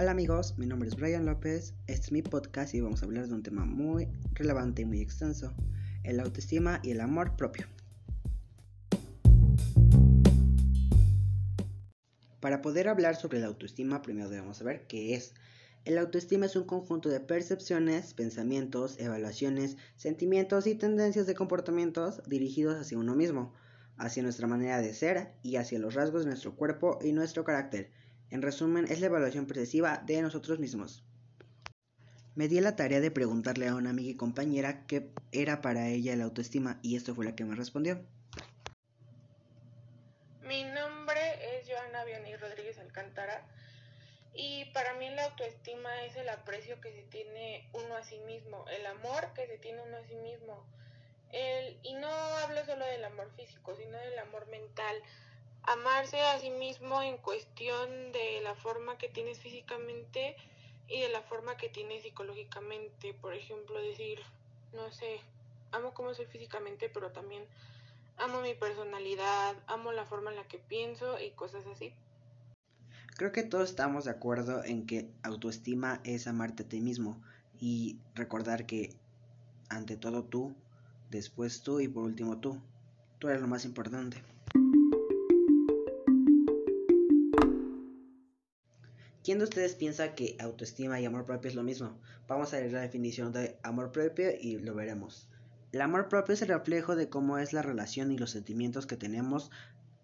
Hola amigos, mi nombre es Brian López, este es mi podcast y vamos a hablar de un tema muy relevante y muy extenso, el autoestima y el amor propio. Para poder hablar sobre la autoestima, primero debemos saber qué es. El autoestima es un conjunto de percepciones, pensamientos, evaluaciones, sentimientos y tendencias de comportamientos dirigidos hacia uno mismo, hacia nuestra manera de ser y hacia los rasgos de nuestro cuerpo y nuestro carácter en resumen, es la evaluación perceptiva de nosotros mismos. Me di la tarea de preguntarle a una amiga y compañera qué era para ella la autoestima y esto fue la que me respondió. Mi nombre es Joana Vianney Rodríguez Alcántara y para mí la autoestima es el aprecio que se tiene uno a sí mismo, el amor que se tiene uno a sí mismo. El, y no hablo solo del amor físico, sino del amor mental, amarse a sí mismo en cuestión de la forma que tienes físicamente y de la forma que tienes psicológicamente. Por ejemplo, decir, no sé, amo cómo soy físicamente, pero también amo mi personalidad, amo la forma en la que pienso y cosas así. Creo que todos estamos de acuerdo en que autoestima es amarte a ti mismo y recordar que ante todo tú, después tú y por último tú. Tú eres lo más importante. ¿Quién de ustedes piensa que autoestima y amor propio es lo mismo? Vamos a leer la definición de amor propio y lo veremos. El amor propio es el reflejo de cómo es la relación y los sentimientos que tenemos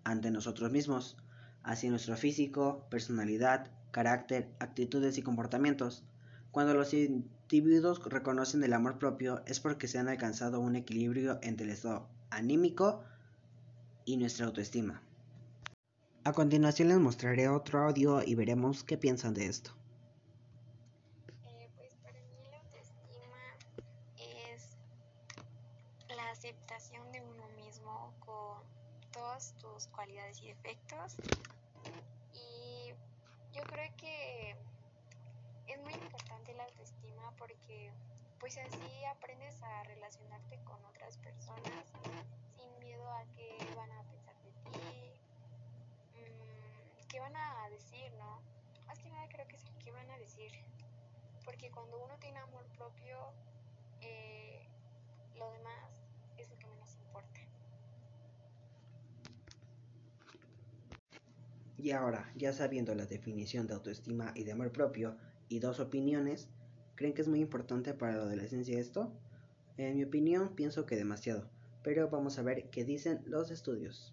ante nosotros mismos, hacia nuestro físico, personalidad, carácter, actitudes y comportamientos. Cuando los individuos reconocen el amor propio es porque se han alcanzado un equilibrio entre el estado anímico y nuestra autoestima. A continuación les mostraré otro audio y veremos qué piensan de esto. Eh, pues para mí la autoestima es la aceptación de uno mismo con todas tus cualidades y defectos. Y yo creo que es muy importante la autoestima porque pues así aprendes a relacionarte con otras personas sin miedo a que van a pensar de ti qué van a decir, ¿no? Más que nada creo que es el qué van a decir. Porque cuando uno tiene amor propio, eh, lo demás es lo que menos importa. Y ahora, ya sabiendo la definición de autoestima y de amor propio y dos opiniones, ¿creen que es muy importante para la adolescencia esto? En mi opinión, pienso que demasiado, pero vamos a ver qué dicen los estudios.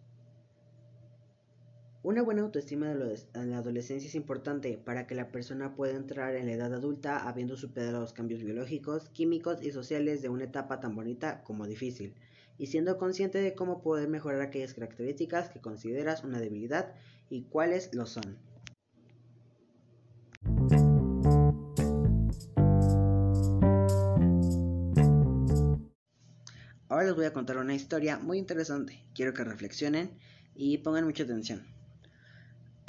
Una buena autoestima en la adolescencia es importante para que la persona pueda entrar en la edad adulta habiendo superado los cambios biológicos, químicos y sociales de una etapa tan bonita como difícil, y siendo consciente de cómo poder mejorar aquellas características que consideras una debilidad y cuáles lo son. Ahora les voy a contar una historia muy interesante. Quiero que reflexionen y pongan mucha atención.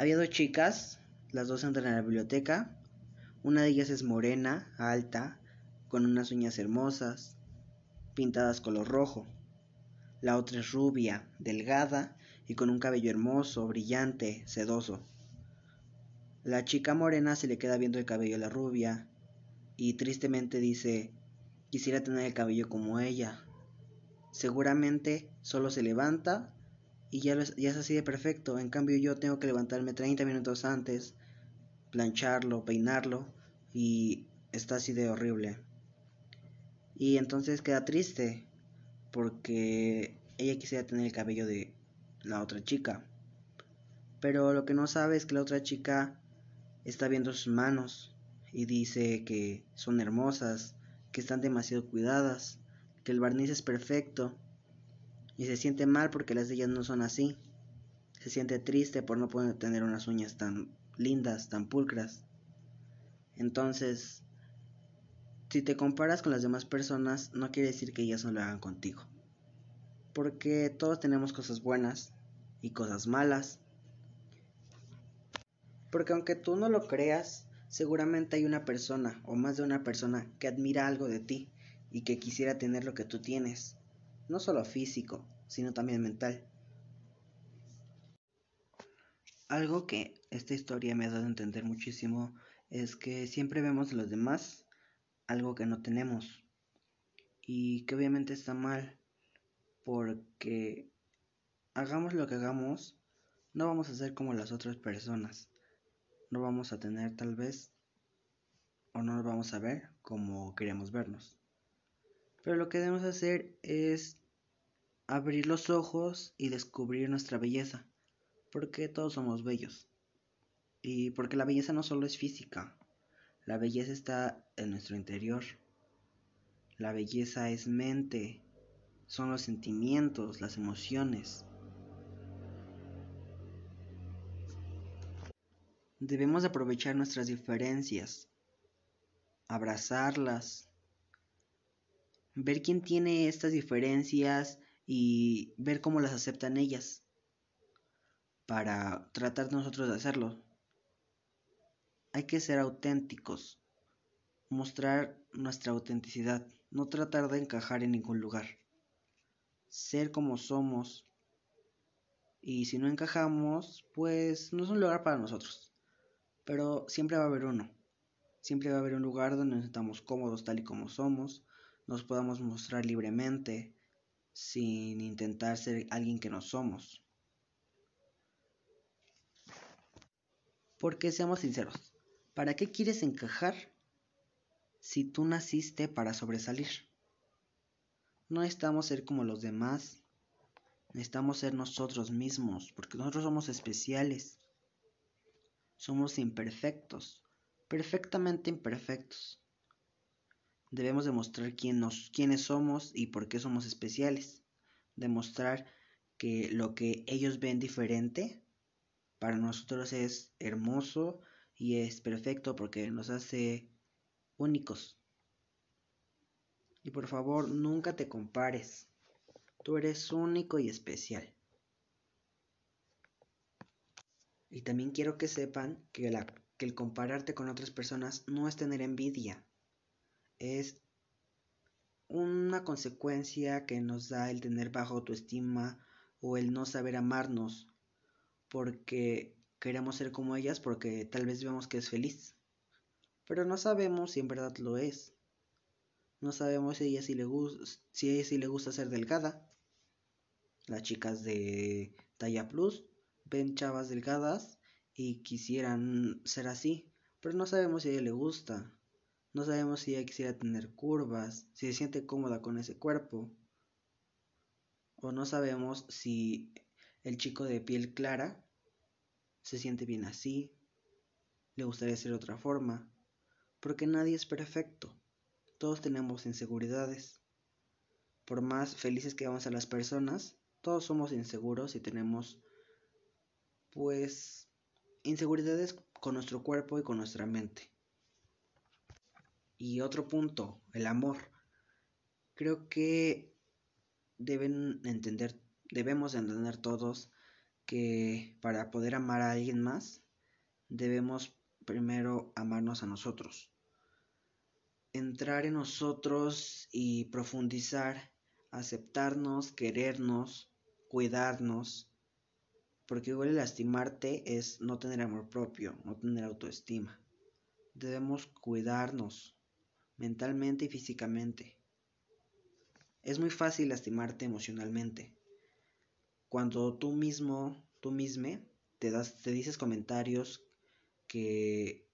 Había dos chicas, las dos entran a la biblioteca. Una de ellas es morena, alta, con unas uñas hermosas, pintadas color rojo. La otra es rubia, delgada y con un cabello hermoso, brillante, sedoso. La chica morena se le queda viendo el cabello a la rubia y tristemente dice, quisiera tener el cabello como ella. Seguramente solo se levanta y ya, es así de perfecto. En cambio yo tengo que levantarme 30 minutos antes, plancharlo, peinarlo y está así de horrible. Y entonces queda triste porque ella quisiera tener el cabello de la otra chica. Pero lo que no sabe es que la otra chica está viendo sus manos y dice que son hermosas, que están demasiado cuidadas, que el barniz es perfecto y se siente mal porque las de ellas no son así. Se siente triste por no poder tener unas uñas tan lindas, tan pulcras. Entonces, si te comparas con las demás personas, no quiere decir que ellas no lo hagan contigo. Porque todos tenemos cosas buenas y cosas malas. Porque aunque tú no lo creas, seguramente hay una persona o más de una persona que admira algo de ti y que quisiera tener lo que tú tienes no solo físico, sino también mental. Algo que esta historia me ha dado a entender muchísimo es que siempre vemos en los demás algo que no tenemos y que obviamente está mal porque hagamos lo que hagamos, no vamos a ser como las otras personas. No vamos a tener tal vez o no nos vamos a ver como queremos vernos. Pero lo que debemos hacer es abrir los ojos y descubrir nuestra belleza, porque todos somos bellos. Y porque la belleza no solo es física, la belleza está en nuestro interior. La belleza es mente, son los sentimientos, las emociones. Debemos aprovechar nuestras diferencias, abrazarlas, ver quién tiene estas diferencias y ver cómo las aceptan ellas para tratar nosotros de hacerlo. Hay que ser auténticos, mostrar nuestra autenticidad, no tratar de encajar en ningún lugar. Ser como somos. Y si no encajamos, pues no es un lugar para nosotros. Pero siempre va a haber uno. Siempre va a haber un lugar donde nos estamos cómodos tal y como somos, nos podamos mostrar libremente, sin intentar ser alguien que no somos. Porque seamos sinceros, ¿para qué quieres encajar si tú naciste para sobresalir? No necesitamos ser como los demás, necesitamos ser nosotros mismos, porque nosotros somos especiales, somos imperfectos, perfectamente imperfectos. Debemos demostrar quién nos, quiénes somos y por qué somos especiales. Demostrar que lo que ellos ven diferente para nosotros es hermoso y es perfecto porque nos hace únicos. Y por favor, nunca te compares. Tú eres único y especial. Y también quiero que sepan que, que el compararte con otras personas no es tener envidia es una consecuencia que nos da el tener baja autoestima o el no saber amarnos porque queremos ser como ellas porque tal vez vemos que es feliz. Pero no sabemos si en verdad lo es. No sabemos si ella sí le, si ella sí le gusta ser delgada. Las chicas de talla plus ven chavas delgadas y quisieran ser así, pero no sabemos si a ella le gusta. No sabemos si ella quisiera tener curvas, si se siente cómoda con ese cuerpo. O no sabemos si el chico de piel clara se siente bien así, le gustaría ser de otra forma, porque nadie es perfecto. Todos tenemos inseguridades. Por más felices que vamos a las personas, todos somos inseguros y tenemos pues inseguridades con nuestro cuerpo y con nuestra mente. Y otro punto, el amor. Creo que deben entender, debemos entender todos que para poder amar a alguien más, debemos primero amarnos a nosotros. Entrar en nosotros y profundizar, aceptarnos, querernos, cuidarnos, porque igual lastimarte es no tener amor propio, no tener autoestima. Debemos cuidarnos, mentalmente y físicamente. Es muy fácil lastimarte emocionalmente. Cuando tú mismo, tú misma, te, das, te dices comentarios que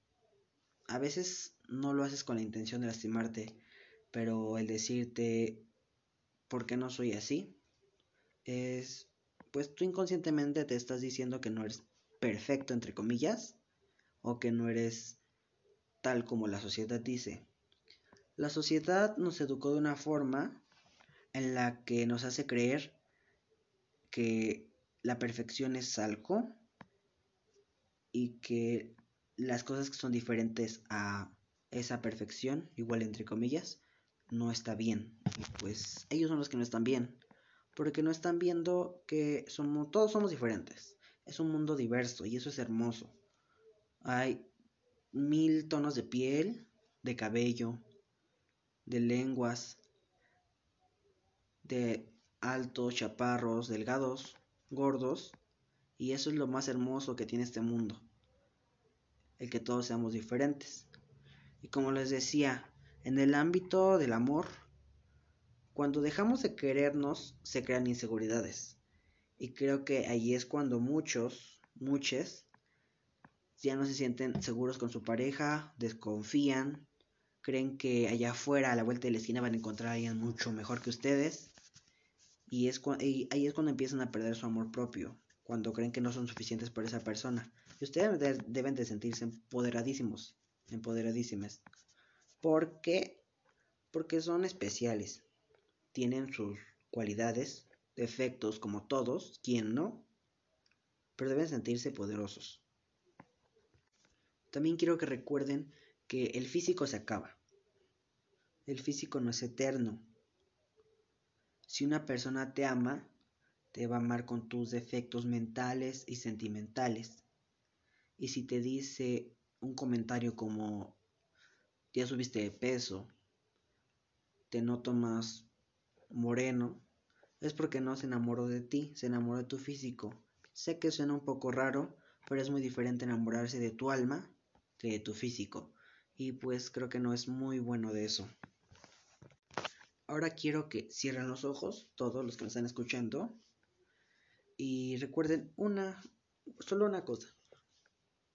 a veces no lo haces con la intención de lastimarte, pero el decirte, ¿por qué no soy así? Es, pues tú inconscientemente te estás diciendo que no eres perfecto, entre comillas, o que no eres tal como la sociedad dice. La sociedad nos educó de una forma en la que nos hace creer que la perfección es algo y que las cosas que son diferentes a esa perfección, igual entre comillas, no está bien. Y pues ellos son los que no están bien, porque no están viendo que somos, todos somos diferentes. Es un mundo diverso y eso es hermoso. Hay mil tonos de piel, de cabello, de lenguas, de altos, chaparros, delgados, gordos, y eso es lo más hermoso que tiene este mundo. el que todos seamos diferentes. Y como les decía, en el ámbito del amor, cuando dejamos de querernos, se crean inseguridades. Y creo que ahí es cuando muchos, muchos, ya no se sienten seguros con su pareja, desconfían, creen que allá afuera, a la vuelta de la esquina, van a encontrar a alguien mucho mejor que ustedes. Y, es ahí es cuando empiezan a perder su amor propio, cuando creen que no son suficientes por esa persona. Y ustedes deben de sentirse empoderadísimos, empoderadísimas. ¿Por qué? Porque son especiales. Tienen sus cualidades, defectos como todos, ¿quién no? Pero deben sentirse poderosos. También quiero que recuerden que el físico se acaba. El físico no es eterno. Si una persona te ama, te va a amar con tus defectos mentales y sentimentales. Y si te dice un comentario como, ya subiste de peso, te noto más moreno, es porque no se enamoró de ti, se enamoró de tu físico. Sé que suena un poco raro, pero es muy diferente enamorarse de tu alma que de tu físico. Y pues creo que no es muy bueno de eso. Ahora quiero que cierren los ojos, todos los que me están escuchando, y recuerden una, solo una cosa,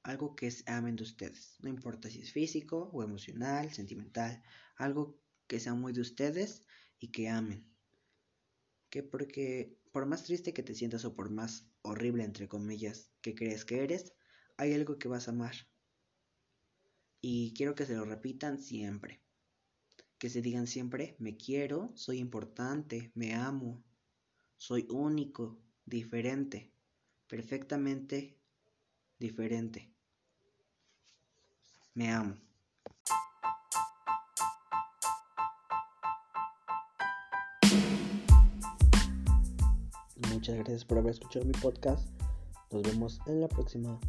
algo que amen de ustedes, no importa si es físico o emocional, sentimental, algo que sea muy de ustedes y que amen. Que porque por más triste que te sientas o por más horrible entre comillas que crees que eres, hay algo que vas a amar. Y quiero que se lo repitan siempre. Que se digan siempre, me quiero, soy importante, me amo, soy único, diferente, perfectamente diferente. Me amo. Muchas gracias por haber escuchado mi podcast. Nos vemos en la próxima.